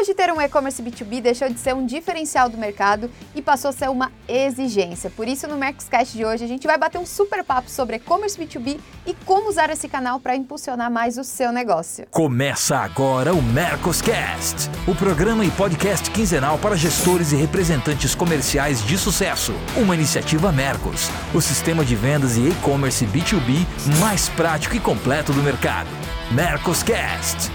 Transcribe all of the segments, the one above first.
Hoje, ter um e-commerce B2B deixou de ser um diferencial do mercado e passou a ser uma exigência. Por isso, no Mercoscast de hoje, a gente vai bater um super papo sobre e-commerce B2B e como usar esse canal para impulsionar mais o seu negócio. Começa agora o Mercoscast, o programa e podcast quinzenal para gestores e representantes comerciais de sucesso. Uma iniciativa Mercos, o sistema de vendas e e-commerce B2B mais prático e completo do mercado. Mercoscast.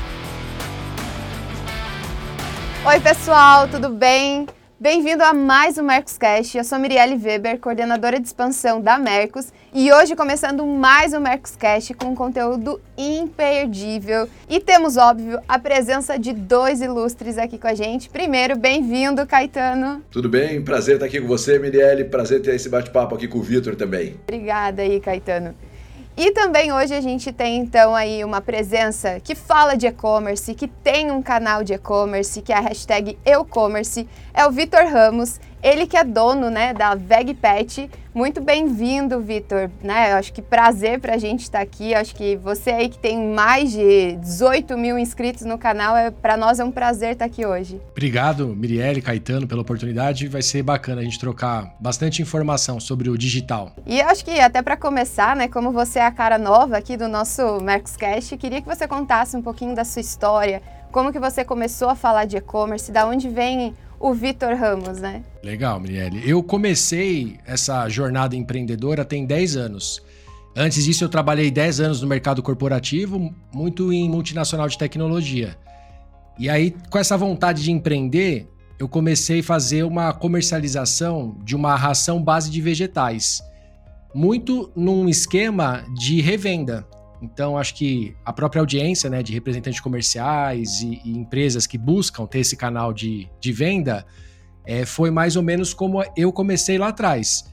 Oi, pessoal, tudo bem? Bem-vindo a mais um Mercoscast. Eu sou Mirielle Weber, coordenadora de expansão da Mercos, e hoje começando mais um Mercoscast com um conteúdo imperdível. E temos, óbvio, a presença de dois ilustres aqui com a gente. Primeiro, bem-vindo, Caetano. Tudo bem? Prazer estar aqui com você, Mirielle. Prazer ter esse bate-papo aqui com o Vitor também. Obrigada aí, Caetano. E também hoje a gente tem então aí uma presença que fala de e-commerce, que tem um canal de e-commerce, que é a hashtag EuCommerce, é o Vitor Ramos. Ele que é dono né, da VegPet. Muito bem-vindo, Vitor. Né? Eu acho que prazer para a gente estar tá aqui. Eu acho que você aí que tem mais de 18 mil inscritos no canal, é, para nós é um prazer estar tá aqui hoje. Obrigado, Mirielle, Caetano, pela oportunidade. Vai ser bacana a gente trocar bastante informação sobre o digital. E acho que até para começar, né, como você é a cara nova aqui do nosso Mercoscast, queria que você contasse um pouquinho da sua história, como que você começou a falar de e-commerce, da onde vem o Vitor Ramos, né? Legal, Mirielle. Eu comecei essa jornada empreendedora tem 10 anos. Antes disso, eu trabalhei 10 anos no mercado corporativo, muito em multinacional de tecnologia. E aí, com essa vontade de empreender, eu comecei a fazer uma comercialização de uma ração base de vegetais, muito num esquema de revenda. Então, acho que a própria audiência né, de representantes comerciais e, e empresas que buscam ter esse canal de, de venda é, foi mais ou menos como eu comecei lá atrás.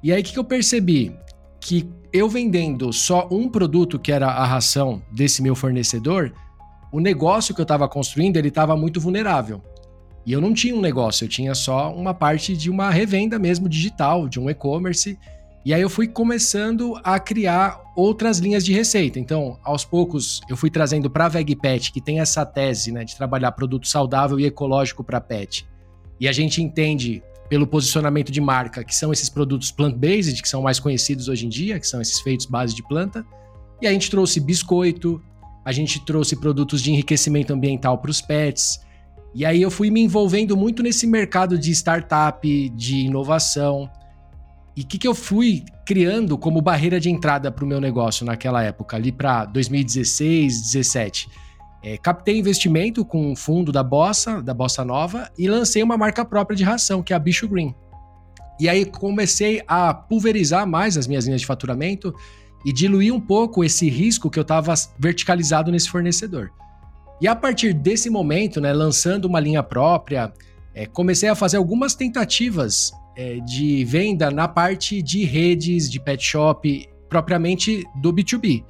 E aí, o que, que eu percebi? Que eu vendendo só um produto, que era a ração desse meu fornecedor, o negócio que eu estava construindo ele estava muito vulnerável. E eu não tinha um negócio, eu tinha só uma parte de uma revenda mesmo digital, de um e-commerce. E aí eu fui começando a criar outras linhas de receita. Então, aos poucos, eu fui trazendo para a VegPet, que tem essa tese né, de trabalhar produto saudável e ecológico para pet. E a gente entende pelo posicionamento de marca que são esses produtos plant-based, que são mais conhecidos hoje em dia, que são esses feitos base de planta. E a gente trouxe biscoito, a gente trouxe produtos de enriquecimento ambiental para os pets. E aí eu fui me envolvendo muito nesse mercado de startup, de inovação. E o que, que eu fui criando como barreira de entrada para o meu negócio naquela época, ali para 2016, 2017? É, captei investimento com um fundo da Bossa, da Bossa Nova, e lancei uma marca própria de ração, que é a Bicho Green. E aí comecei a pulverizar mais as minhas linhas de faturamento e diluir um pouco esse risco que eu estava verticalizado nesse fornecedor. E a partir desse momento, né, lançando uma linha própria, é, comecei a fazer algumas tentativas é, de venda na parte de redes, de pet shop, propriamente do B2B.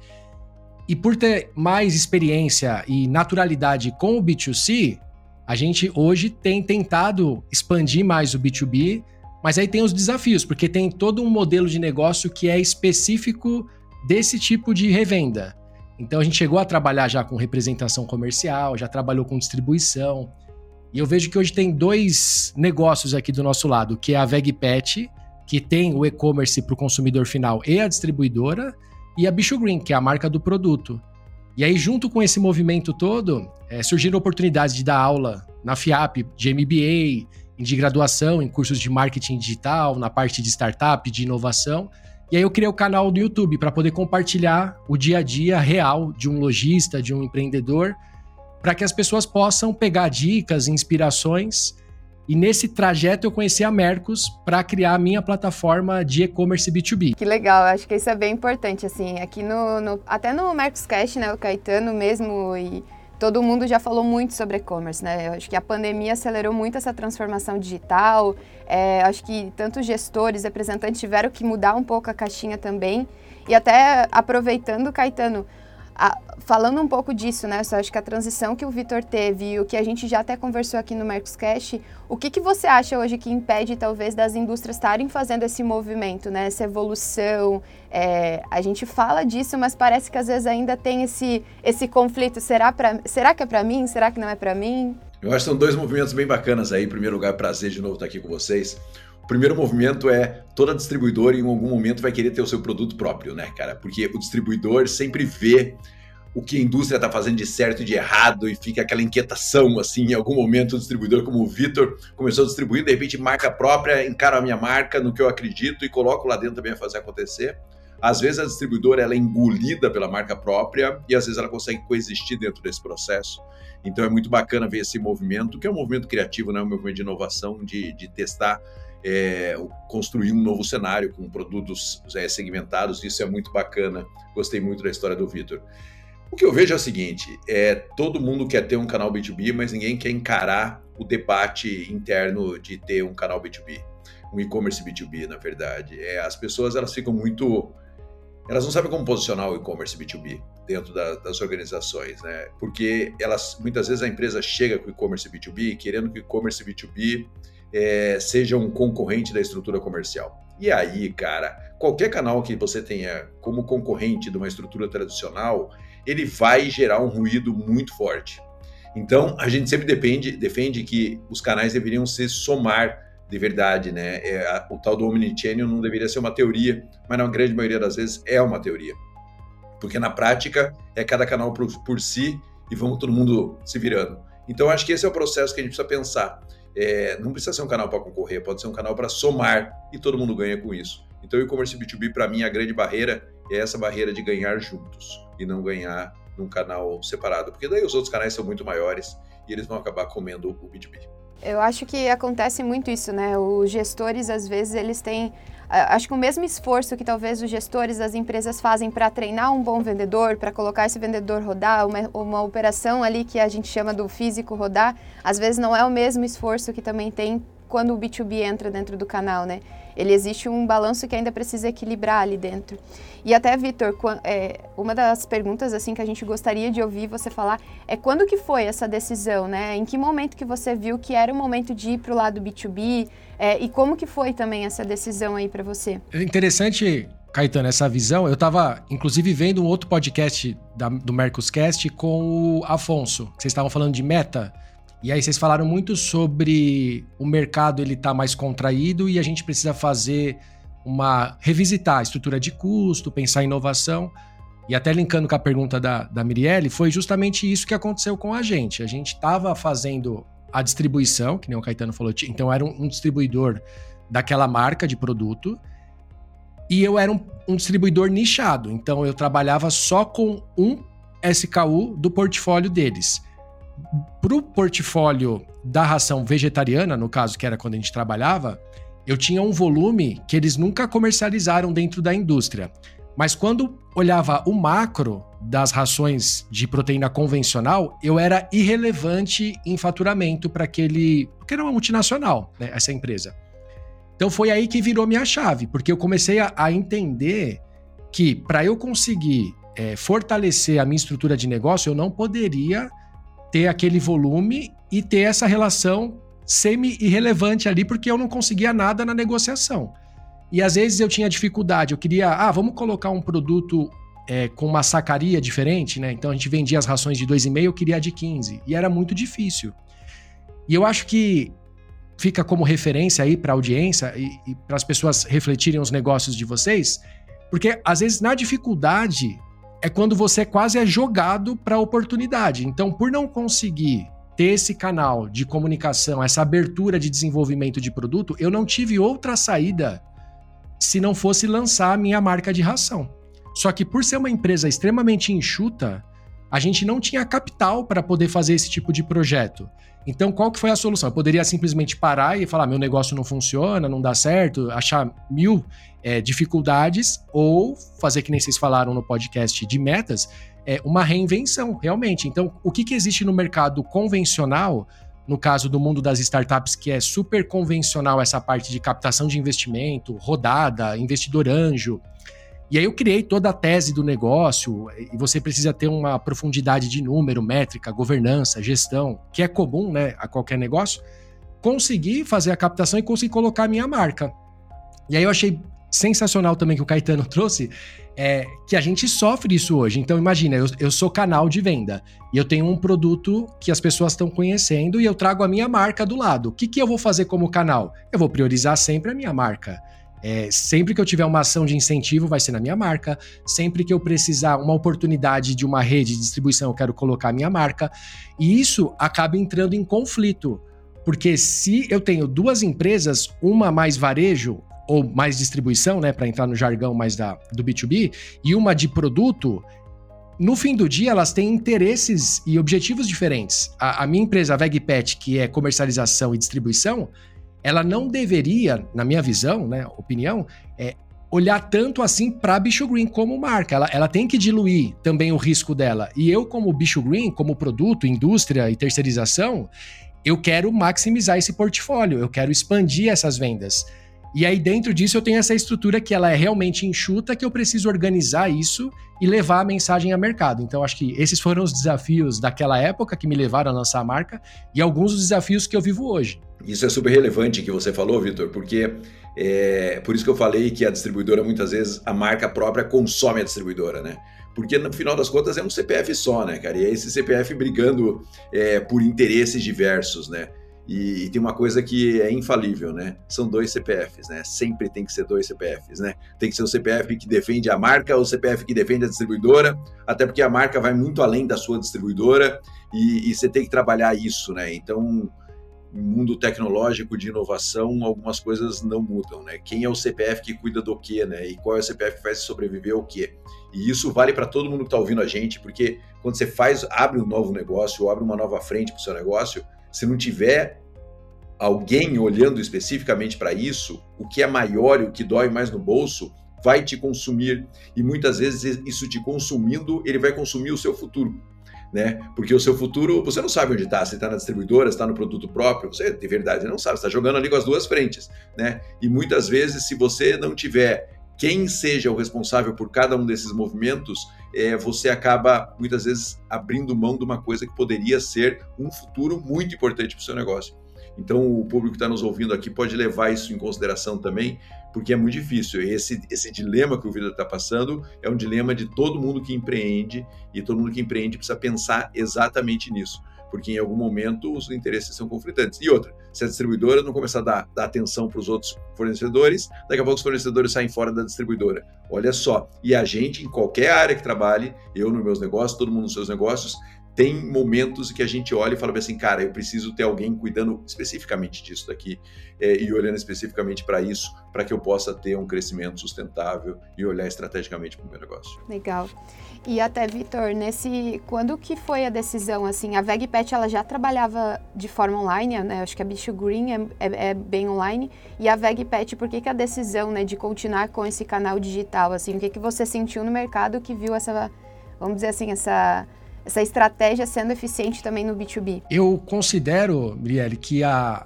E por ter mais experiência e naturalidade com o B2C, a gente hoje tem tentado expandir mais o B2B, mas aí tem os desafios, porque tem todo um modelo de negócio que é específico desse tipo de revenda. Então a gente chegou a trabalhar já com representação comercial, já trabalhou com distribuição, e eu vejo que hoje tem dois negócios aqui do nosso lado, que é a VegPet, que tem o e-commerce para o consumidor final e a distribuidora, e a Bicho Green, que é a marca do produto. E aí, junto com esse movimento todo, é, surgiram oportunidades de dar aula na FIAP, de MBA, de graduação, em cursos de marketing digital, na parte de startup, de inovação. E aí eu criei o canal do YouTube para poder compartilhar o dia a dia real de um lojista, de um empreendedor, para que as pessoas possam pegar dicas, inspirações. E nesse trajeto eu conheci a Mercos para criar a minha plataforma de e-commerce B2B. Que legal, acho que isso é bem importante, assim, aqui no, no até no Mercos Cash, né, o Caetano mesmo e todo mundo já falou muito sobre e-commerce, né? Eu acho que a pandemia acelerou muito essa transformação digital. É, acho que tanto gestores, representantes tiveram que mudar um pouco a caixinha também. E até aproveitando, Caetano, a, falando um pouco disso, né? Eu acho que a transição que o Vitor teve e o que a gente já até conversou aqui no Mercoscast, o que, que você acha hoje que impede, talvez, das indústrias estarem fazendo esse movimento, né? Essa evolução? É, a gente fala disso, mas parece que às vezes ainda tem esse, esse conflito. Será, pra, será que é para mim? Será que não é para mim? Eu acho que são dois movimentos bem bacanas aí. Em primeiro lugar, prazer de novo estar aqui com vocês. O primeiro movimento é toda distribuidora em algum momento vai querer ter o seu produto próprio, né, cara? Porque o distribuidor sempre vê o que a indústria está fazendo de certo e de errado e fica aquela inquietação, assim, em algum momento o distribuidor como o Vitor começou a distribuir, de repente marca própria, encara a minha marca no que eu acredito e coloco lá dentro também a fazer acontecer. Às vezes a distribuidora ela é engolida pela marca própria e às vezes ela consegue coexistir dentro desse processo. Então é muito bacana ver esse movimento, que é um movimento criativo, né? um movimento de inovação, de, de testar, é, construir um novo cenário com produtos é, segmentados. Isso é muito bacana. Gostei muito da história do Vitor. O que eu vejo é o seguinte: é todo mundo quer ter um canal B2B, mas ninguém quer encarar o debate interno de ter um canal B2B, um e-commerce B2B, na verdade. É, as pessoas elas ficam muito elas não sabem como posicionar o e-commerce B2B dentro da, das organizações, né? Porque elas muitas vezes a empresa chega com o e-commerce B2B querendo que o e-commerce B2B é, seja um concorrente da estrutura comercial. E aí, cara, qualquer canal que você tenha como concorrente de uma estrutura tradicional, ele vai gerar um ruído muito forte. Então, a gente sempre depende, defende que os canais deveriam se somar de verdade, né? É, o tal do omnichannel não deveria ser uma teoria, mas na grande maioria das vezes é uma teoria. Porque na prática é cada canal por, por si e vamos todo mundo se virando. Então acho que esse é o processo que a gente precisa pensar. É, não precisa ser um canal para concorrer, pode ser um canal para somar e todo mundo ganha com isso. Então o e-commerce B2B para mim a grande barreira é essa barreira de ganhar juntos e não ganhar num canal separado, porque daí os outros canais são muito maiores e eles vão acabar comendo o B2B. Eu acho que acontece muito isso, né? Os gestores, às vezes, eles têm. Acho que o mesmo esforço que talvez os gestores das empresas fazem para treinar um bom vendedor, para colocar esse vendedor rodar, uma, uma operação ali que a gente chama do físico rodar, às vezes não é o mesmo esforço que também tem quando o B2B entra dentro do canal, né? Ele existe um balanço que ainda precisa equilibrar ali dentro. E até, Vitor, é, uma das perguntas assim que a gente gostaria de ouvir você falar é quando que foi essa decisão, né? Em que momento que você viu que era o momento de ir para o lado B2B é, e como que foi também essa decisão aí para você? É interessante Caetano, essa visão, eu estava inclusive vendo um outro podcast da, do Mercoscast com o Afonso, vocês estavam falando de meta. E aí vocês falaram muito sobre o mercado ele tá mais contraído e a gente precisa fazer uma revisitar a estrutura de custo, pensar em inovação. E até linkando com a pergunta da, da Mirielle, foi justamente isso que aconteceu com a gente. A gente estava fazendo a distribuição, que nem o Caetano falou, então era um, um distribuidor daquela marca de produto, e eu era um, um distribuidor nichado, então eu trabalhava só com um SKU do portfólio deles para o portfólio da ração vegetariana, no caso que era quando a gente trabalhava, eu tinha um volume que eles nunca comercializaram dentro da indústria. Mas quando olhava o macro das rações de proteína convencional, eu era irrelevante em faturamento para aquele. Porque era uma multinacional, né, essa empresa. Então foi aí que virou minha chave, porque eu comecei a, a entender que para eu conseguir é, fortalecer a minha estrutura de negócio, eu não poderia ter aquele volume e ter essa relação semi-irrelevante ali, porque eu não conseguia nada na negociação. E às vezes eu tinha dificuldade, eu queria, ah, vamos colocar um produto é, com uma sacaria diferente, né? Então a gente vendia as rações de 2,5, eu queria a de 15. E era muito difícil. E eu acho que fica como referência aí para a audiência e, e para as pessoas refletirem os negócios de vocês, porque às vezes na dificuldade é quando você quase é jogado para a oportunidade. Então, por não conseguir ter esse canal de comunicação, essa abertura de desenvolvimento de produto, eu não tive outra saída se não fosse lançar a minha marca de ração. Só que por ser uma empresa extremamente enxuta, a gente não tinha capital para poder fazer esse tipo de projeto. Então, qual que foi a solução? Eu poderia simplesmente parar e falar: meu negócio não funciona, não dá certo, achar mil é, dificuldades, ou fazer que nem vocês falaram no podcast de metas, é uma reinvenção, realmente. Então, o que, que existe no mercado convencional, no caso do mundo das startups, que é super convencional essa parte de captação de investimento, rodada, investidor anjo, e aí eu criei toda a tese do negócio, e você precisa ter uma profundidade de número, métrica, governança, gestão, que é comum né, a qualquer negócio. Consegui fazer a captação e consegui colocar a minha marca. E aí eu achei sensacional também que o Caetano trouxe é que a gente sofre isso hoje. Então, imagina, eu, eu sou canal de venda e eu tenho um produto que as pessoas estão conhecendo e eu trago a minha marca do lado. O que, que eu vou fazer como canal? Eu vou priorizar sempre a minha marca. É, sempre que eu tiver uma ação de incentivo, vai ser na minha marca. Sempre que eu precisar uma oportunidade de uma rede de distribuição, eu quero colocar a minha marca. E isso acaba entrando em conflito. Porque se eu tenho duas empresas, uma mais varejo ou mais distribuição, né, para entrar no jargão mais da, do B2B, e uma de produto, no fim do dia elas têm interesses e objetivos diferentes. A, a minha empresa, a VegPet, que é comercialização e distribuição, ela não deveria, na minha visão, né, opinião, é, olhar tanto assim para Bicho Green como marca. Ela, ela tem que diluir também o risco dela. E eu, como Bicho Green, como produto, indústria e terceirização, eu quero maximizar esse portfólio, eu quero expandir essas vendas. E aí, dentro disso, eu tenho essa estrutura que ela é realmente enxuta, que eu preciso organizar isso e levar a mensagem a mercado. Então, acho que esses foram os desafios daquela época que me levaram a lançar a marca e alguns dos desafios que eu vivo hoje. Isso é super relevante que você falou, Vitor, porque é por isso que eu falei que a distribuidora, muitas vezes, a marca própria consome a distribuidora, né? Porque no final das contas é um CPF só, né, cara? E é esse CPF brigando é, por interesses diversos, né? E, e, tem uma coisa que é infalível, né? São dois CPFs, né? Sempre tem que ser dois CPFs, né? Tem que ser o CPF que defende a marca ou o CPF que defende a distribuidora, até porque a marca vai muito além da sua distribuidora e, e você tem que trabalhar isso, né? Então, no mundo tecnológico de inovação, algumas coisas não mudam, né? Quem é o CPF que cuida do quê, né? E qual é o CPF que faz sobreviver ao quê? E isso vale para todo mundo que está ouvindo a gente, porque quando você faz, abre um novo negócio ou abre uma nova frente para o seu negócio, se não tiver alguém olhando especificamente para isso, o que é maior e o que dói mais no bolso vai te consumir e muitas vezes isso te consumindo, ele vai consumir o seu futuro. Né? Porque o seu futuro, você não sabe onde está, se está na distribuidora, se está no produto próprio, você de verdade não sabe, está jogando ali com as duas frentes, né? E muitas vezes, se você não tiver quem seja o responsável por cada um desses movimentos, é, você acaba muitas vezes abrindo mão de uma coisa que poderia ser um futuro muito importante para o seu negócio. Então, o público que está nos ouvindo aqui pode levar isso em consideração também, porque é muito difícil. Esse, esse dilema que o Vida está passando é um dilema de todo mundo que empreende, e todo mundo que empreende precisa pensar exatamente nisso porque em algum momento os interesses são conflitantes. E outra, se a distribuidora não começar a dar, dar atenção para os outros fornecedores, daqui a pouco os fornecedores saem fora da distribuidora. Olha só, e a gente, em qualquer área que trabalhe, eu nos meus negócios, todo mundo nos seus negócios, tem momentos que a gente olha e fala assim, cara, eu preciso ter alguém cuidando especificamente disso daqui é, e olhando especificamente para isso, para que eu possa ter um crescimento sustentável e olhar estrategicamente para o meu negócio. Legal. E até, Vitor, nesse. Quando que foi a decisão? Assim, a VegPet ela já trabalhava de forma online, né? Acho que a Bicho Green é, é, é bem online. E a VegPet, por que, que a decisão né, de continuar com esse canal digital? Assim, o que, que você sentiu no mercado que viu essa, vamos dizer assim, essa, essa estratégia sendo eficiente também no B2B? Eu considero, Brielle, que a,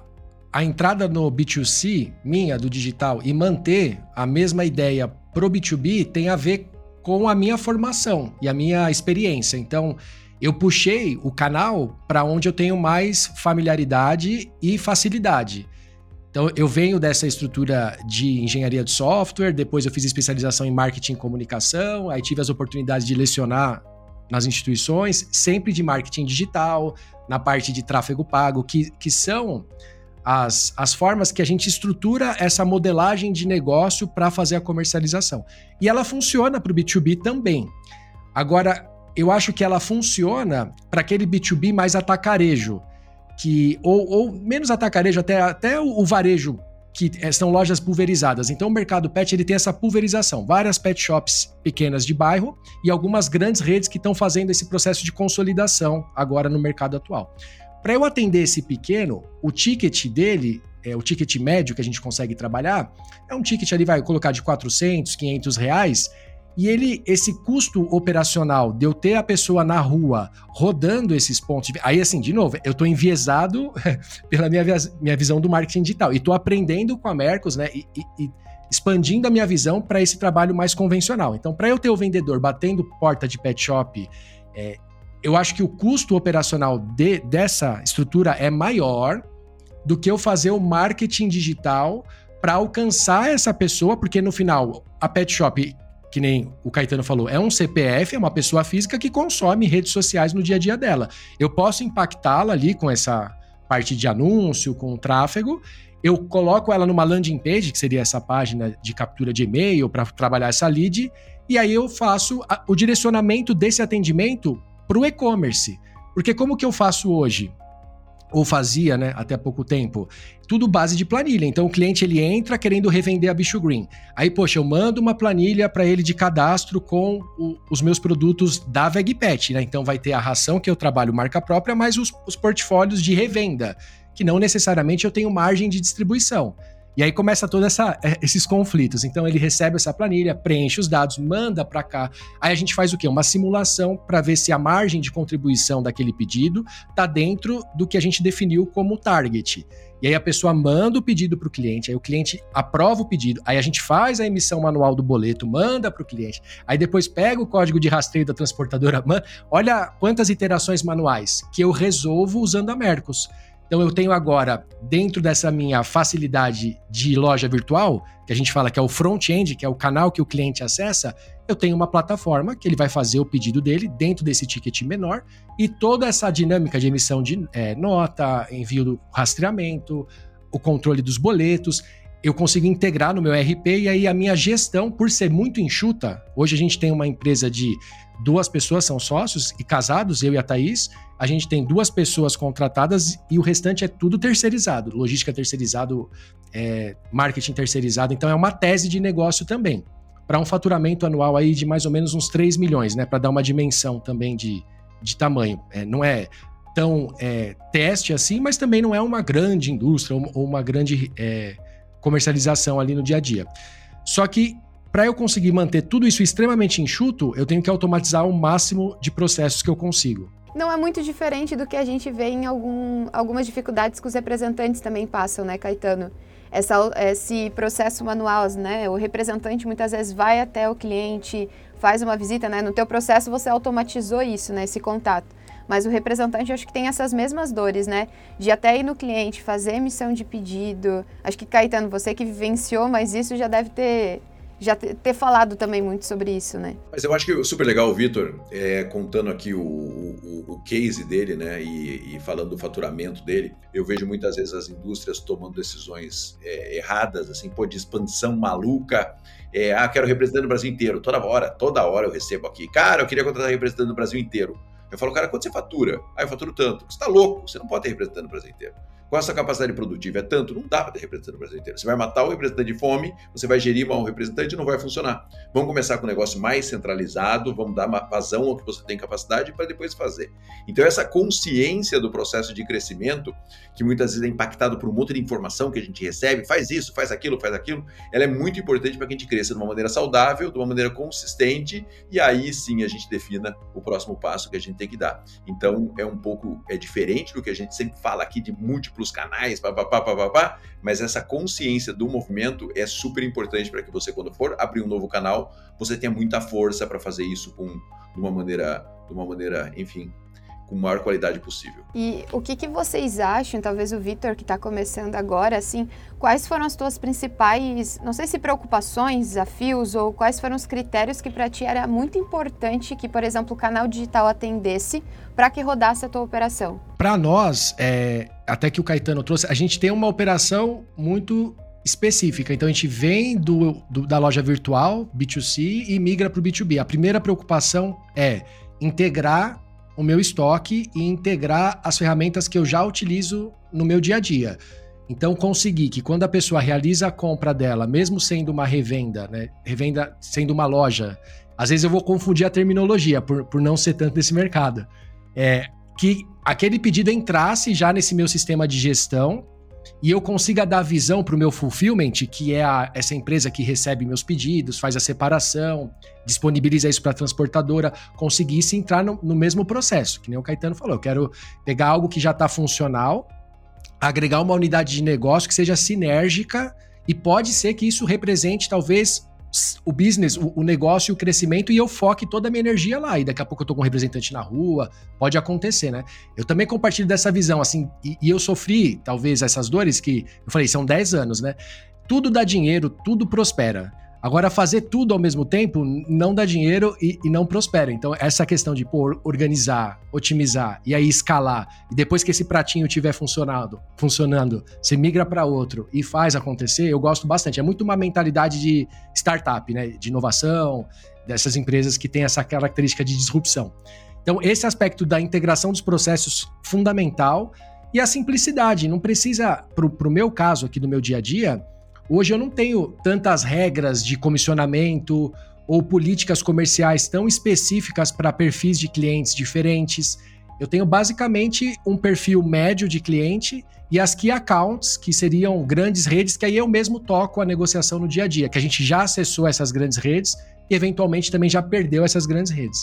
a entrada no B2C minha, do digital, e manter a mesma ideia pro B2B tem a ver com a minha formação e a minha experiência. Então, eu puxei o canal para onde eu tenho mais familiaridade e facilidade. Então, eu venho dessa estrutura de engenharia de software, depois eu fiz especialização em marketing e comunicação, aí tive as oportunidades de lecionar nas instituições, sempre de marketing digital, na parte de tráfego pago, que, que são as, as formas que a gente estrutura essa modelagem de negócio para fazer a comercialização. E ela funciona para o B2B também. Agora, eu acho que ela funciona para aquele B2B mais atacarejo, que ou, ou menos atacarejo, até, até o, o varejo, que é, são lojas pulverizadas. Então, o mercado pet ele tem essa pulverização, várias pet shops pequenas de bairro e algumas grandes redes que estão fazendo esse processo de consolidação agora no mercado atual. Para eu atender esse pequeno, o ticket dele, é, o ticket médio que a gente consegue trabalhar, é um ticket ali, vai colocar de 400, 500 reais, e ele, esse custo operacional de eu ter a pessoa na rua rodando esses pontos. De... Aí, assim, de novo, eu estou enviesado pela minha, minha visão do marketing digital. E estou aprendendo com a Mercos, né? E, e, e expandindo a minha visão para esse trabalho mais convencional. Então, para eu ter o vendedor batendo porta de pet shop é, eu acho que o custo operacional de, dessa estrutura é maior do que eu fazer o marketing digital para alcançar essa pessoa, porque no final a pet shop que nem o Caetano falou, é um CPF, é uma pessoa física que consome redes sociais no dia a dia dela. Eu posso impactá-la ali com essa parte de anúncio, com tráfego. Eu coloco ela numa landing page, que seria essa página de captura de e-mail para trabalhar essa lead, e aí eu faço a, o direcionamento desse atendimento para o e-commerce. Porque como que eu faço hoje? Ou fazia, né, até pouco tempo, tudo base de planilha. Então o cliente ele entra querendo revender a Bicho Green. Aí, poxa, eu mando uma planilha para ele de cadastro com o, os meus produtos da VegPet, né? Então vai ter a ração que eu trabalho marca própria, mais os, os portfólios de revenda, que não necessariamente eu tenho margem de distribuição. E aí começa todos é, esses conflitos. Então ele recebe essa planilha, preenche os dados, manda para cá. Aí a gente faz o quê? Uma simulação para ver se a margem de contribuição daquele pedido está dentro do que a gente definiu como target. E aí a pessoa manda o pedido para o cliente, aí o cliente aprova o pedido, aí a gente faz a emissão manual do boleto, manda para o cliente, aí depois pega o código de rastreio da transportadora, olha quantas iterações manuais que eu resolvo usando a Mercos. Então eu tenho agora, dentro dessa minha facilidade de loja virtual, que a gente fala que é o front-end, que é o canal que o cliente acessa, eu tenho uma plataforma que ele vai fazer o pedido dele dentro desse ticket menor e toda essa dinâmica de emissão de é, nota, envio do rastreamento, o controle dos boletos, eu consigo integrar no meu RP e aí a minha gestão, por ser muito enxuta, hoje a gente tem uma empresa de duas pessoas são sócios e casados, eu e a Thaís, a gente tem duas pessoas contratadas e o restante é tudo terceirizado. Logística terceirizado, é, marketing terceirizado. Então é uma tese de negócio também. Para um faturamento anual aí de mais ou menos uns 3 milhões, né? Para dar uma dimensão também de, de tamanho. É, não é tão é, teste assim, mas também não é uma grande indústria ou uma grande é, comercialização ali no dia a dia. Só que para eu conseguir manter tudo isso extremamente enxuto, eu tenho que automatizar o máximo de processos que eu consigo não é muito diferente do que a gente vê em algum, algumas dificuldades que os representantes também passam, né, Caetano? Essa, esse processo manual, né? O representante muitas vezes vai até o cliente, faz uma visita, né? No teu processo você automatizou isso, né? Esse contato. Mas o representante acho que tem essas mesmas dores, né? De até ir no cliente, fazer emissão de pedido. Acho que, Caetano, você que vivenciou, mas isso já deve ter já ter falado também muito sobre isso, né? Mas eu acho que super legal o Vitor é, contando aqui o, o, o, case dele, né? E, e, falando do faturamento dele. Eu vejo muitas vezes as indústrias tomando decisões é, erradas, assim, pô, de expansão maluca. É, ah, quero representante no Brasil inteiro. Toda hora, toda hora eu recebo aqui. Cara, eu queria contratar representante no Brasil inteiro. Eu falo, cara, quanto você fatura? Ah, eu faturo tanto. Você tá louco, você não pode ter representante no Brasil inteiro. Qual a sua capacidade produtiva? É tanto? Não dá para ter representante no Brasil inteiro. Você vai matar o representante de fome, você vai gerir mal o representante e não vai funcionar. Vamos começar com um negócio mais centralizado, vamos dar uma vazão ao que você tem capacidade para depois fazer. Então, essa consciência do processo de crescimento, que muitas vezes é impactado por um monte de informação que a gente recebe, faz isso, faz aquilo, faz aquilo, ela é muito importante para que a gente cresça de uma maneira saudável, de uma maneira consistente, e aí sim a gente defina o próximo passo que a gente tem que dar. Então, é um pouco é diferente do que a gente sempre fala aqui de múltiplos múltiplos canais, papapá, papapá, mas essa consciência do movimento é super importante para que você, quando for abrir um novo canal, você tenha muita força para fazer isso com, de uma maneira, de uma maneira, enfim, com maior qualidade possível. E o que, que vocês acham, talvez o Vitor que está começando agora, assim, quais foram as tuas principais, não sei se preocupações, desafios, ou quais foram os critérios que para ti era muito importante que, por exemplo, o canal digital atendesse para que rodasse a tua operação? Para nós, é, até que o Caetano trouxe, a gente tem uma operação muito específica. Então a gente vem do, do da loja virtual, B2C, e migra para o B2B. A primeira preocupação é integrar o meu estoque e integrar as ferramentas que eu já utilizo no meu dia a dia. Então, conseguir que quando a pessoa realiza a compra dela, mesmo sendo uma revenda, né, revenda sendo uma loja, às vezes eu vou confundir a terminologia por, por não ser tanto desse mercado. É, que aquele pedido entrasse já nesse meu sistema de gestão e eu consiga dar visão para o meu fulfillment, que é a, essa empresa que recebe meus pedidos, faz a separação, disponibiliza isso para a transportadora, conseguisse entrar no, no, mesmo processo, que nem o Caetano falou. Eu quero pegar algo que já está funcional, agregar uma unidade de negócio que seja sinérgica e pode ser que isso represente talvez o business, o, o, negócio e o crescimento e eu foque toda a minha energia lá. E daqui a pouco eu tô com um representante na rua, pode acontecer, né? Eu também compartilho dessa visão, assim, e, e eu sofri, talvez, essas dores que eu falei, são 10 anos, né? tudo dá dinheiro, tudo prospera. Agora, fazer tudo ao mesmo tempo não dá dinheiro e, e, não prospera. Então, essa questão de pô, organizar, otimizar e aí escalar, e depois que esse pratinho tiver funcionado, funcionando, você migra para outro e faz acontecer, eu gosto bastante. É muito uma mentalidade de startup, né? De inovação, dessas empresas que têm essa característica de disrupção. Então, esse aspecto da integração dos processos fundamental e a simplicidade. Não precisa, para o meu caso aqui do meu dia a dia, Hoje eu não tenho tantas regras de comissionamento ou políticas comerciais tão específicas para perfis de clientes diferentes. Eu tenho basicamente um perfil médio de cliente e as key accounts, que seriam grandes redes, que aí eu mesmo toco a negociação no dia a dia, que a gente já acessou essas grandes redes e eventualmente também já perdeu essas grandes redes.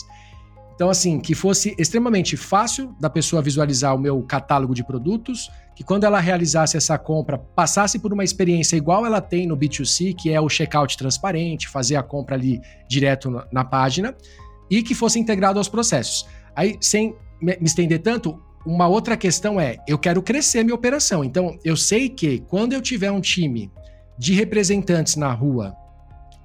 Então, assim, que fosse extremamente fácil da pessoa visualizar o meu catálogo de produtos, que quando ela realizasse essa compra, passasse por uma experiência igual ela tem no B2C, que é o checkout transparente, fazer a compra ali direto na página, e que fosse integrado aos processos. Aí, sem me estender tanto, uma outra questão é: eu quero crescer minha operação. Então, eu sei que quando eu tiver um time de representantes na rua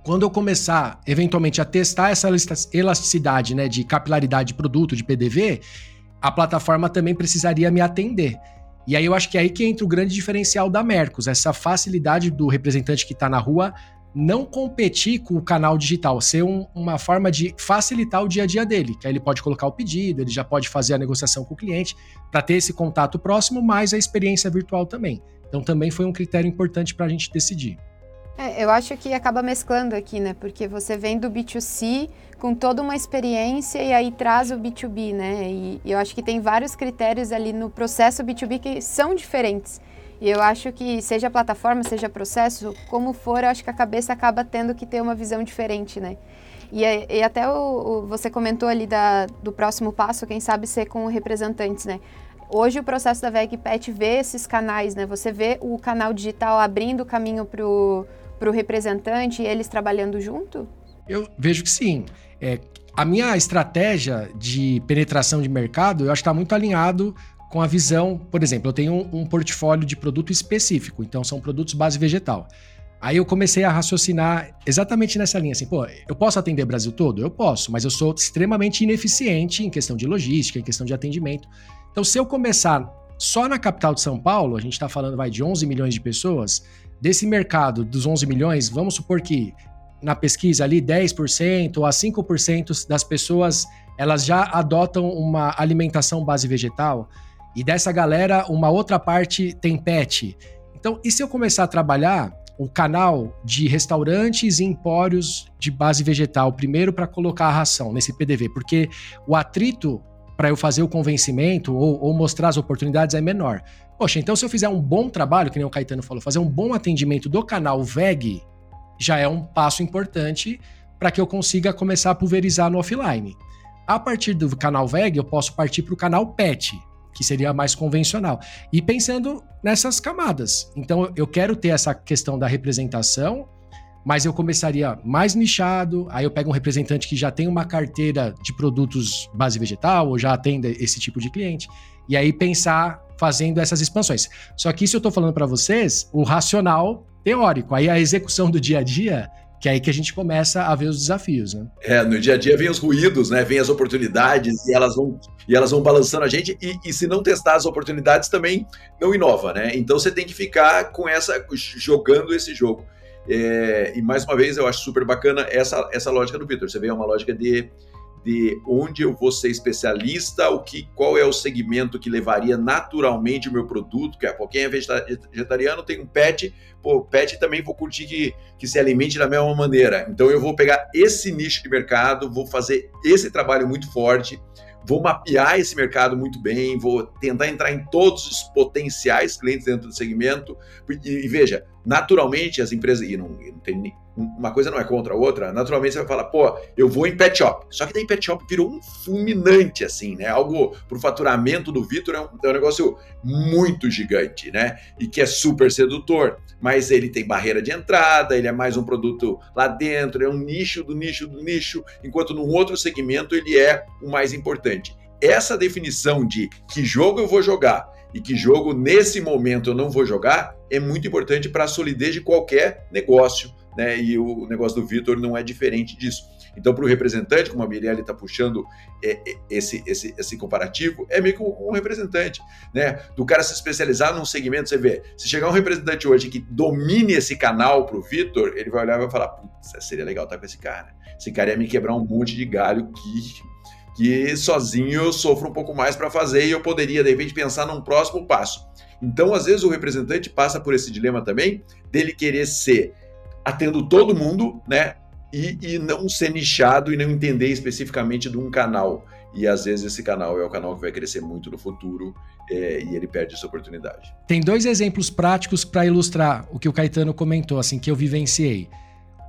quando eu começar, eventualmente, a testar essa elasticidade, né, de capilaridade de produto, de PDV, a plataforma também precisaria me atender. E aí eu acho que é aí que entra o grande diferencial da Mercos, essa facilidade do representante que está na rua não competir com o canal digital, ser um, uma forma de facilitar o dia a dia dele, que aí ele pode colocar o pedido, ele já pode fazer a negociação com o cliente, para ter esse contato próximo, mais a experiência virtual também. Então também foi um critério importante para a gente decidir. É, eu acho que acaba mesclando aqui, né? Porque você vem do B2C com toda uma experiência e aí traz o B2B, né? E, e eu acho que tem vários critérios ali no processo B2B que são diferentes. E eu acho que seja plataforma, seja processo, como for, eu acho que a cabeça acaba tendo que ter uma visão diferente, né? E, e até o, o, você comentou ali da, do próximo passo, quem sabe ser com representantes, né? Hoje o processo da VegPet vê esses canais, né? Você vê o canal digital abrindo caminho para o para o representante e eles trabalhando junto? Eu vejo que sim. É, a minha estratégia de penetração de mercado, eu acho que está muito alinhado com a visão, por exemplo, eu tenho um, um, portfólio de produto específico, então são produtos base vegetal. Aí eu comecei a raciocinar exatamente nessa linha, assim, pô, eu posso atender o Brasil todo? Eu posso, mas eu sou extremamente ineficiente em questão de logística, em questão de atendimento. Então, se eu começar só na capital de São Paulo, a gente está falando vai de 11 milhões de pessoas, Desse mercado dos 11 milhões, vamos supor que na pesquisa ali 10% a 5% das pessoas elas já adotam uma alimentação base vegetal e dessa galera uma outra parte tem pet. Então, e se eu começar a trabalhar o canal de restaurantes e empórios de base vegetal primeiro para colocar a ração nesse PDV, porque o atrito para eu fazer o convencimento ou, ou, mostrar as oportunidades é menor. Poxa, então se eu fizer um bom trabalho, que nem o Caetano falou, fazer um bom atendimento do canal VEG, já é um passo importante para que eu consiga começar a pulverizar no offline. A partir do canal VEG, eu posso partir para o canal PET, que seria mais convencional. E pensando nessas camadas. Então, eu quero ter essa questão da representação, mas eu começaria mais nichado, aí eu pego um representante que já tem uma carteira de produtos base vegetal, ou já atende esse tipo de cliente, e aí pensar fazendo essas expansões. Só que isso eu estou falando para vocês, o racional teórico. Aí a execução do dia a dia, que é aí que a gente começa a ver os desafios, né? É, no dia a dia vem os ruídos, né? Vem as oportunidades e elas vão e elas vão balançando a gente e, e se não testar as oportunidades também não inova, né? Então você tem que ficar com essa jogando esse jogo. É, e mais uma vez eu acho super bacana essa essa lógica do Vitor. Você vê uma lógica de de onde eu vou ser especialista, o que, qual é o segmento que levaria naturalmente o meu produto, que é, pô, quem é vegetariano tem um pet, pô, pet também vou curtir que, que se alimente da mesma maneira. Então eu vou pegar esse nicho de mercado, vou fazer esse trabalho muito forte, vou mapear esse mercado muito bem, vou tentar entrar em todos os potenciais clientes dentro do segmento. E, e veja, naturalmente as empresas, e não, não tem uma coisa não é contra a outra, naturalmente você vai falar, pô, eu vou em pet shop. Só que daí pet shop virou um fulminante, assim, né? Algo pro faturamento do Vitor é, um, é um negócio muito gigante, né? E que é super sedutor. Mas ele tem barreira de entrada, ele é mais um produto lá dentro, é um nicho do nicho do nicho, enquanto num outro segmento ele é o mais importante. Essa definição de que jogo eu vou jogar e que jogo nesse momento eu não vou jogar, é muito importante para a solidez de qualquer negócio, né? E o negócio do Vitor não é diferente disso. Então, para o representante, como a Mirelle está puxando é, é, esse, esse, esse comparativo, é meio que um, representante, né? Do cara se especializar num segmento, você vê, se chegar um representante hoje que domine esse canal para o Vitor, ele vai olhar e vai falar, putz, seria legal estar com esse cara. Esse cara ia me quebrar um monte de galho que que sozinho eu sofro um pouco mais para fazer e eu poderia, de repente, pensar num próximo passo. Então, às vezes, o representante passa por esse dilema também, dele querer ser atendo todo mundo, né? E, e não ser nichado e não entender especificamente de um canal. E às vezes esse canal é o canal que vai crescer muito no futuro é, e ele perde essa oportunidade. Tem dois exemplos práticos para ilustrar o que o Caetano comentou, assim, que eu vivenciei.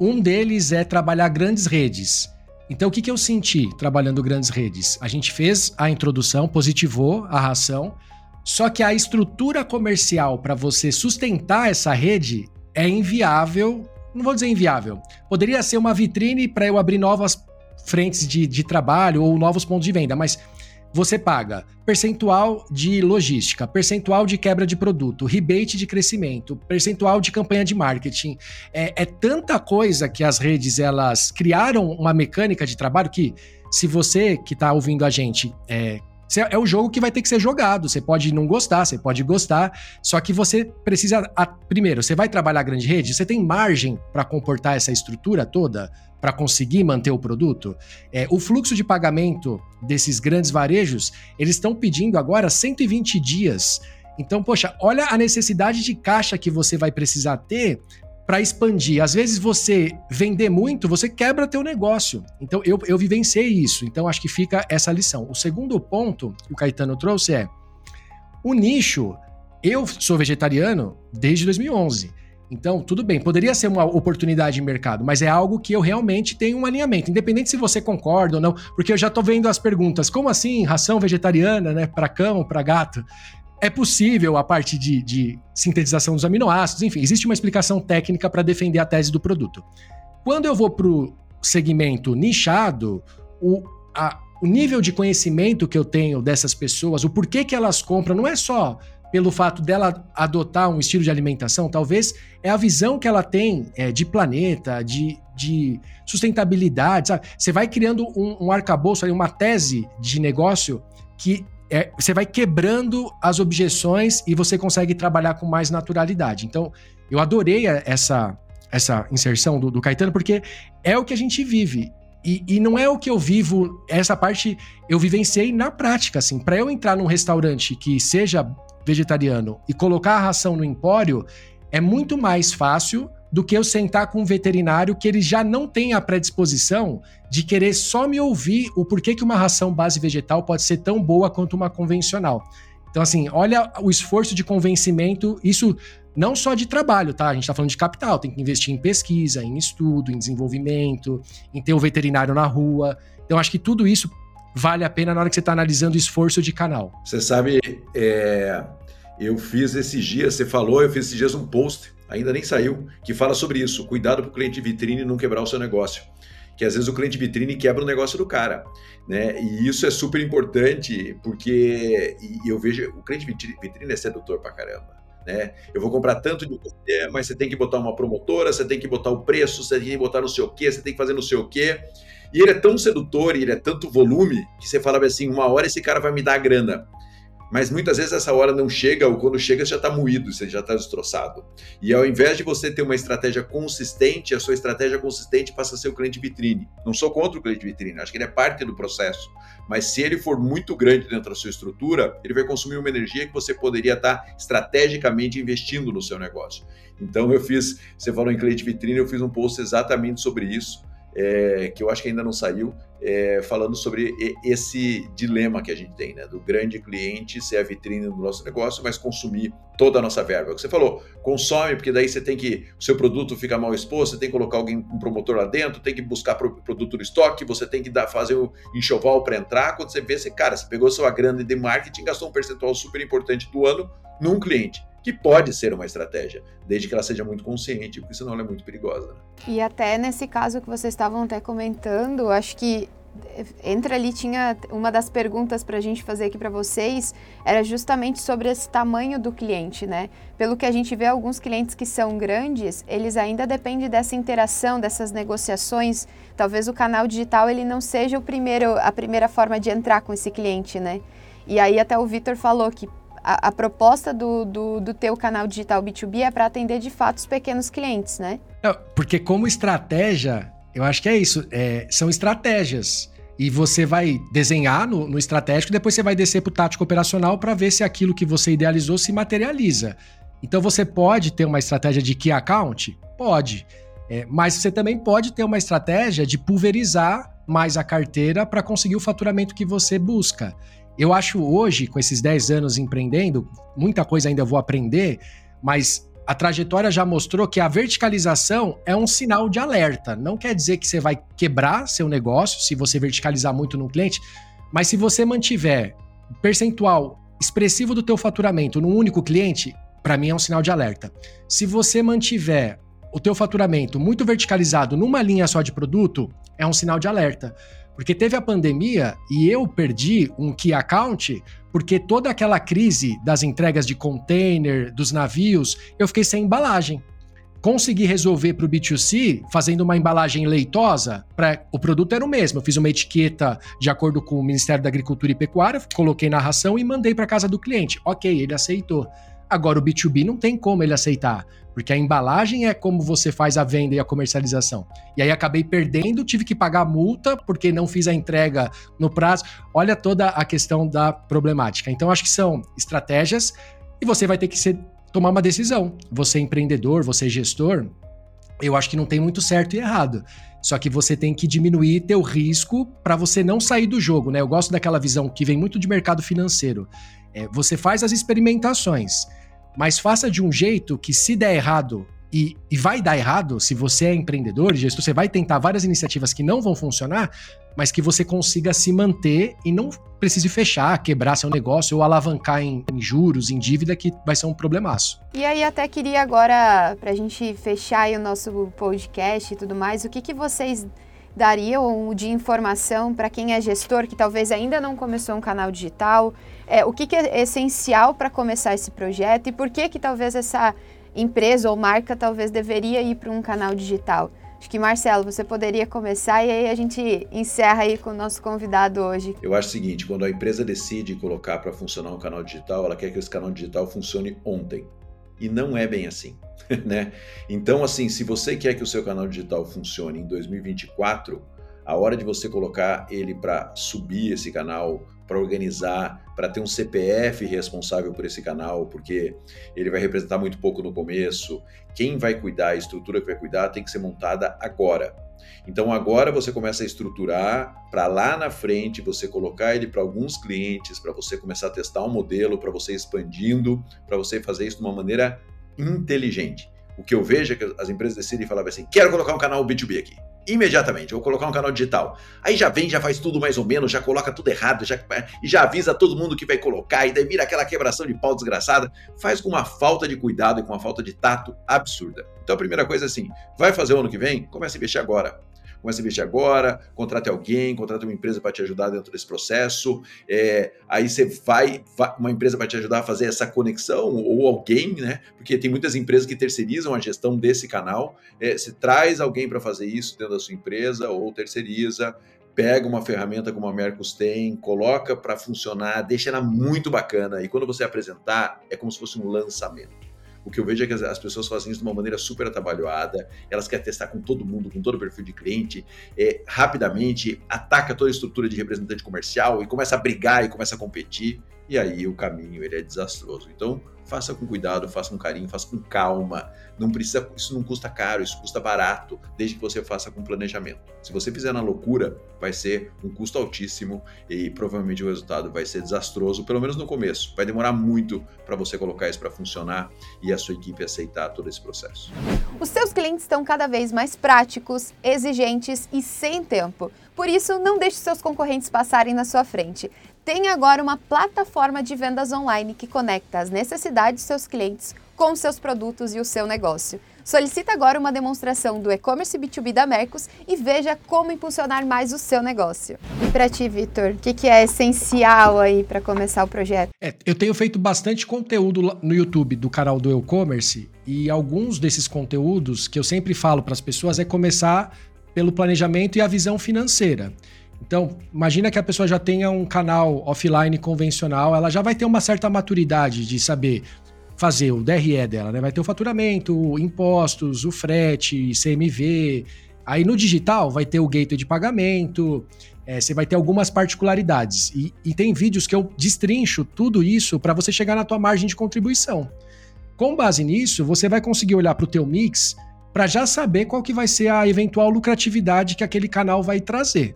Um deles é trabalhar grandes redes. Então, o que, que eu senti trabalhando grandes redes? A gente fez a introdução, positivou a ração, só que a estrutura comercial para você sustentar essa rede é inviável. Não vou dizer inviável. Poderia ser uma vitrine para eu abrir novas frentes de, de trabalho ou novos pontos de venda, mas você paga percentual de logística, percentual de quebra de produto, rebate de crescimento, percentual de campanha de marketing. É, é tanta coisa que as redes elas criaram uma mecânica de trabalho que, se você que está ouvindo a gente é, é o jogo que vai ter que ser jogado. Você pode não gostar, você pode gostar, só que você precisa. Primeiro, você vai trabalhar grande rede, você tem margem para comportar essa estrutura toda? para conseguir manter o produto. É, o fluxo de pagamento desses grandes varejos, eles estão pedindo agora 120 dias. Então, poxa, olha a necessidade de caixa que você vai precisar ter para expandir. Às vezes você vender muito, você quebra teu negócio. Então eu, eu vivenciei isso. Então acho que fica essa lição. O segundo ponto que o Caetano trouxe é o nicho. Eu sou vegetariano desde 2011. Então, tudo bem, poderia ser uma oportunidade de mercado, mas é algo que eu realmente tenho um alinhamento, independente se você concorda ou não, porque eu já estou vendo as perguntas, como assim ração vegetariana, né, para cão, para gato? É possível a parte de, de sintetização dos aminoácidos, enfim, existe uma explicação técnica para defender a tese do produto. Quando eu vou para o segmento nichado, o, a, o nível de conhecimento que eu tenho dessas pessoas, o porquê que elas compram, não é só pelo fato dela adotar um estilo de alimentação, talvez é a visão que ela tem é, de planeta, de, de sustentabilidade, sabe? Você vai criando um, um arcabouço, uma tese de negócio que é, você vai quebrando as objeções e você consegue trabalhar com mais naturalidade. Então, eu adorei essa, essa inserção do, do Caetano, porque é o que a gente vive. E, e, não é o que eu vivo, essa parte eu vivenciei na prática, assim. Para eu entrar num restaurante que seja vegetariano e colocar a ração no empório, é muito mais fácil do que eu sentar com um veterinário que ele já não tem a predisposição de querer só me ouvir o porquê que uma ração base vegetal pode ser tão boa quanto uma convencional. Então, assim, olha o esforço de convencimento, isso não só de trabalho, tá? A gente tá falando de capital, tem que investir em pesquisa, em estudo, em desenvolvimento, em ter o veterinário na rua. Então, acho que tudo isso vale a pena na hora que você está analisando o esforço de canal. Você sabe, é, eu fiz esses dias, você falou, eu fiz esses dias um post, ainda nem saiu, que fala sobre isso. Cuidado para o cliente vitrine não quebrar o seu negócio. Que às vezes o cliente vitrine quebra o negócio do cara. Né? E isso é super importante, porque eu vejo o cliente vitrine é sedutor pra caramba. Né? Eu vou comprar tanto de você, mas você tem que botar uma promotora, você tem que botar o preço, você tem que botar não sei o quê, você tem que fazer não sei o quê. E ele é tão sedutor e ele é tanto volume que você fala assim: uma hora esse cara vai me dar a grana. Mas muitas vezes essa hora não chega, ou quando chega você já está moído, você já está destroçado. E ao invés de você ter uma estratégia consistente, a sua estratégia consistente passa a ser o cliente vitrine. Não sou contra o cliente vitrine, acho que ele é parte do processo. Mas se ele for muito grande dentro da sua estrutura, ele vai consumir uma energia que você poderia estar tá estrategicamente investindo no seu negócio. Então eu fiz, você falou em cliente vitrine, eu fiz um post exatamente sobre isso é, que eu acho que ainda não saiu, é, falando sobre esse dilema que a gente tem, né? Do grande cliente ser a vitrine do nosso negócio, mas consumir toda a nossa verba. É o que você falou, consome, porque daí você tem que. O seu produto fica mal exposto, você tem que colocar alguém, um promotor lá dentro, tem que buscar produto no estoque, você tem que dar, fazer o um enxoval para entrar. Quando você vê, você, cara, você pegou sua grana de marketing, gastou um percentual super importante do ano num cliente que pode ser uma estratégia, desde que ela seja muito consciente, porque senão ela é muito perigosa. Né? E até nesse caso que vocês estavam até comentando, acho que entra ali, tinha uma das perguntas para a gente fazer aqui para vocês, era justamente sobre esse tamanho do cliente, né? Pelo que a gente vê, alguns clientes que são grandes, eles ainda dependem dessa interação, dessas negociações. Talvez o canal digital ele não seja o primeiro, a primeira forma de entrar com esse cliente, né? E aí até o Vitor falou que a, a, proposta do, do, do teu canal digital B2B é para atender de fato os pequenos clientes, né? porque como estratégia, eu acho que é isso, é, são estratégias. E você vai desenhar no, no estratégico, depois você vai descer para o tático operacional para ver se aquilo que você idealizou se materializa. Então você pode ter uma estratégia de key account? Pode. É, mas você também pode ter uma estratégia de pulverizar mais a carteira para conseguir o faturamento que você busca. Eu acho hoje, com esses 10 anos empreendendo, muita coisa ainda vou aprender, mas a trajetória já mostrou que a verticalização é um sinal de alerta. Não quer dizer que você vai quebrar seu negócio se você verticalizar muito no cliente, mas se você mantiver percentual expressivo do teu faturamento num único cliente, para mim é um sinal de alerta. Se você mantiver o teu faturamento muito verticalizado numa linha só de produto, é um sinal de alerta. Porque teve a pandemia e eu perdi um key account porque toda aquela crise das entregas de container, dos navios, eu fiquei sem embalagem. Consegui resolver para o B2C fazendo uma embalagem leitosa. Pra, o produto era o mesmo. Eu fiz uma etiqueta de acordo com o Ministério da Agricultura e Pecuária, coloquei na ração e mandei para casa do cliente. Ok, ele aceitou. Agora o B2B não tem como ele aceitar, porque a embalagem é como você faz a venda e a comercialização. E aí acabei perdendo, tive que pagar multa porque não fiz a entrega no prazo. Olha toda a questão da problemática. Então acho que são estratégias e você vai ter que ser, tomar uma decisão. Você é empreendedor, você é gestor, eu acho que não tem muito certo e errado. Só que você tem que diminuir teu risco para você não sair do jogo, né? Eu gosto daquela visão que vem muito de mercado financeiro. É, você faz as experimentações mas faça de um jeito que, se der errado, e, e, vai dar errado, se você é empreendedor, gestor, você vai tentar várias iniciativas que não vão funcionar, mas que você consiga se manter e não precise fechar, quebrar seu negócio ou alavancar em, em juros, em dívida, que vai ser um problemaço. E aí, até queria agora, para a gente fechar o nosso podcast e tudo mais, o que, que vocês dariam de informação para quem é gestor que talvez ainda não começou um canal digital? É, o que, que é essencial para começar esse projeto e por que que talvez essa empresa ou marca talvez deveria ir para um canal digital? Acho que, Marcelo, você poderia começar e aí a gente encerra aí com o nosso convidado hoje. Eu acho o seguinte, quando a empresa decide colocar para funcionar um canal digital, ela quer que esse canal digital funcione ontem. E não é bem assim. né? Então, assim, se você quer que o seu canal digital funcione em 2024, a hora de você colocar ele para subir esse canal, para organizar, para ter um CPF responsável por esse canal, porque ele vai representar muito pouco no começo. Quem vai cuidar, a estrutura que vai cuidar tem que ser montada agora. Então agora você começa a estruturar para lá na frente você colocar ele para alguns clientes, para você começar a testar um modelo, para você expandindo, para você fazer isso de uma maneira inteligente. O que eu vejo é que as empresas decidem falar assim: quero colocar um canal B2B aqui. Imediatamente, vou colocar um canal digital. Aí já vem, já faz tudo mais ou menos, já coloca tudo errado, já, e já avisa todo mundo que vai colocar, e daí vira aquela quebração de pau desgraçada. Faz com uma falta de cuidado e com uma falta de tato absurda. Então a primeira coisa é assim: vai fazer o ano que vem? Comece a investir agora comece a investir agora, contrate alguém, contrate uma empresa para te ajudar dentro desse processo. É, aí você vai, vai, uma empresa para te ajudar a fazer essa conexão, ou alguém, né? Porque tem muitas empresas que terceirizam a gestão desse canal. É, você traz alguém para fazer isso dentro da sua empresa, ou terceiriza, pega uma ferramenta como a Mercos tem, coloca para funcionar, deixa ela muito bacana. E quando você apresentar, é como se fosse um lançamento. O que eu vejo é que as, pessoas fazem isso de uma maneira super atabalhoada, elas querem testar com todo mundo, com todo o perfil de cliente, é, rapidamente ataca toda a estrutura de representante comercial e começa a brigar e começa a competir, e aí o caminho ele é desastroso. Então, faça com cuidado, faça com carinho, faça com calma. Não precisa, isso não custa caro, isso custa barato, desde que você faça com planejamento. Se você fizer na loucura, vai ser um custo altíssimo e provavelmente o resultado vai ser desastroso, pelo menos no começo. Vai demorar muito para você colocar isso para funcionar e a sua equipe aceitar todo esse processo. Os seus clientes estão cada vez mais práticos, exigentes e sem tempo. Por isso, não deixe seus concorrentes passarem na sua frente tem agora uma plataforma de vendas online que conecta as necessidades de seus clientes com seus produtos e o seu negócio. Solicita agora uma demonstração do e-commerce B2B da Mercos e veja como impulsionar mais o seu negócio. E para ti, Vitor, o que, que, é essencial aí para começar o projeto? É, eu tenho feito bastante conteúdo no YouTube do canal do e-commerce e alguns desses conteúdos que eu sempre falo para as pessoas é começar pelo planejamento e a visão financeira. Então, imagina que a pessoa já tenha um canal offline convencional, ela já vai ter uma certa maturidade de saber fazer o DRE dela, né? Vai ter o faturamento, impostos, o frete, CMV. Aí no digital vai ter o gateway de pagamento, é, você vai ter algumas particularidades. E, e tem vídeos que eu destrincho tudo isso para você chegar na tua margem de contribuição. Com base nisso, você vai conseguir olhar para o teu mix para já saber qual que vai ser a eventual lucratividade que aquele canal vai trazer.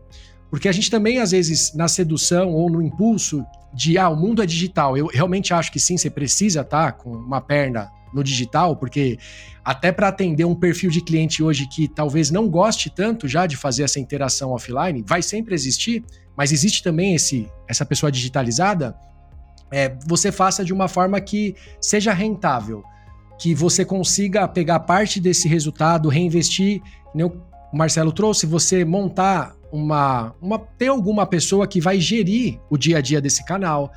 Porque a gente também, às vezes, na sedução ou no impulso de, ah, o mundo é digital, eu realmente acho que sim, você precisa estar tá com uma perna no digital, porque até para atender um perfil de cliente hoje que talvez não goste tanto já de fazer essa interação offline, vai sempre existir, mas existe também esse, essa pessoa digitalizada, é, você faça de uma forma que seja rentável, que você consiga pegar parte desse resultado, reinvestir, nem o Marcelo trouxe, você montar uma, uma ter alguma pessoa que vai gerir o dia a dia desse canal.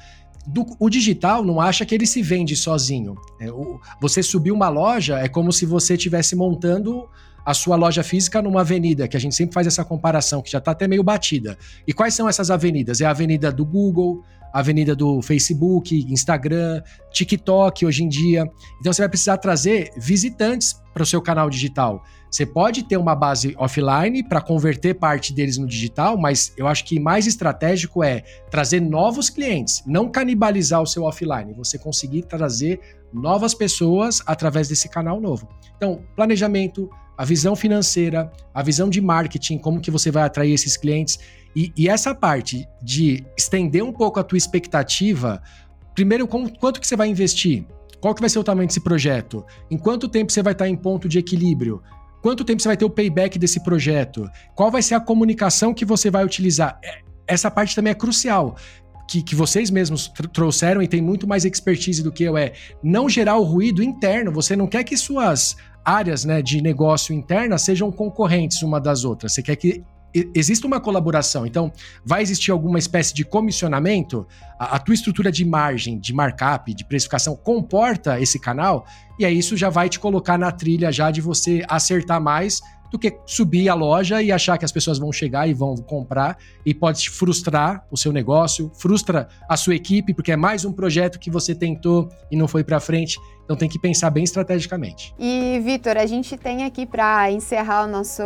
Do, o digital não acha que ele se vende sozinho. É, o, você subir uma loja é como se você estivesse montando a sua loja física numa avenida, que a gente sempre faz essa comparação, que já está até meio batida. E quais são essas avenidas? É a avenida do Google, a avenida do Facebook, Instagram, TikTok hoje em dia. Então você vai precisar trazer visitantes para o seu canal digital. Você pode ter uma base offline para converter parte deles no digital, mas eu acho que mais estratégico é trazer novos clientes, não canibalizar o seu offline, você conseguir trazer novas pessoas através desse canal novo. Então, planejamento, a visão financeira, a visão de marketing, como que você vai atrair esses clientes e, e essa parte de estender um pouco a tua expectativa, primeiro, quanto que você vai investir? Qual que vai ser o tamanho desse projeto? Em quanto tempo você vai estar em ponto de equilíbrio? Quanto tempo você vai ter o payback desse projeto? Qual vai ser a comunicação que você vai utilizar? É, essa parte também é crucial. Que, que vocês mesmos trouxeram e tem muito mais expertise do que eu é não gerar o ruído interno. Você não quer que suas áreas né, de negócio interna sejam concorrentes uma das outras. Você quer que existe uma colaboração. Então, vai existir alguma espécie de comissionamento? A, a, tua estrutura de margem, de markup, de precificação comporta esse canal? E aí isso já vai te colocar na trilha já de você acertar mais do que subir a loja e achar que as pessoas vão chegar e vão comprar e pode frustrar o seu negócio, frustra a sua equipe, porque é mais um projeto que você tentou e não foi para frente. Então tem que pensar bem estrategicamente. E Vitor, a gente tem aqui para encerrar o nosso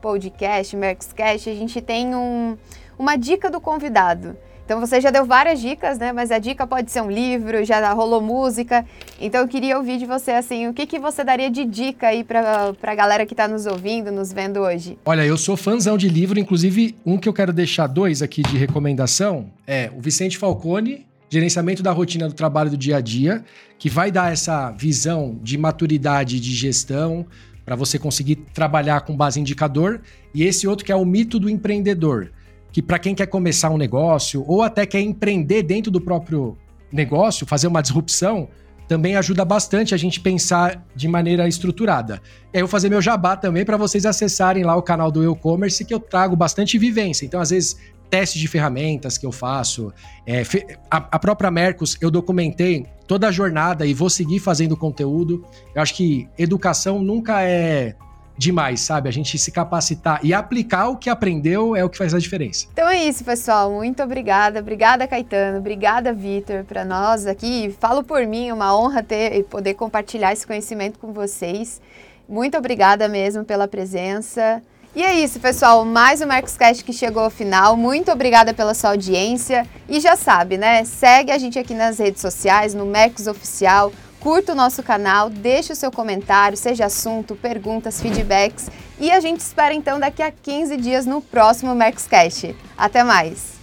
podcast, Mercscast, a gente tem um, uma dica do convidado. Então você já deu várias dicas, né? Mas a dica pode ser um livro, já rolou música. Então eu queria ouvir de você assim, o que, que você daria de dica aí para a galera que está nos ouvindo, nos vendo hoje? Olha, eu sou fãzão de livro, inclusive um que eu quero deixar dois aqui de recomendação é o Vicente Falcone, Gerenciamento da Rotina do Trabalho do Dia a Dia, que vai dar essa visão de maturidade de gestão para você conseguir trabalhar com base em indicador, e esse outro que é o mito do empreendedor que para quem quer começar um negócio ou até quer empreender dentro do próprio negócio, fazer uma disrupção, também ajuda bastante a gente pensar de maneira estruturada. E aí eu vou fazer meu jabá também para vocês acessarem lá o canal do e-commerce que eu trago bastante vivência. Então, às vezes, testes de ferramentas que eu faço. É, a, a, própria Mercos, eu documentei toda a jornada e vou seguir fazendo conteúdo. Eu acho que educação nunca é demais, sabe? A gente se capacitar e aplicar o que aprendeu é o que faz a diferença. Então é isso, pessoal. Muito obrigada. Obrigada, Caetano. Obrigada, Vitor, para nós aqui. Falo por mim, é uma honra ter e poder compartilhar esse conhecimento com vocês. Muito obrigada mesmo pela presença. E é isso, pessoal. Mais um Marcoscast que chegou ao final. Muito obrigada pela sua audiência. E já sabe, né? Segue a gente aqui nas redes sociais, no Mercos Oficial Curta o nosso canal, deixe o seu comentário, seja assunto, perguntas, feedbacks. E a gente espera então daqui a 15 dias no próximo Mercoscast. Até mais!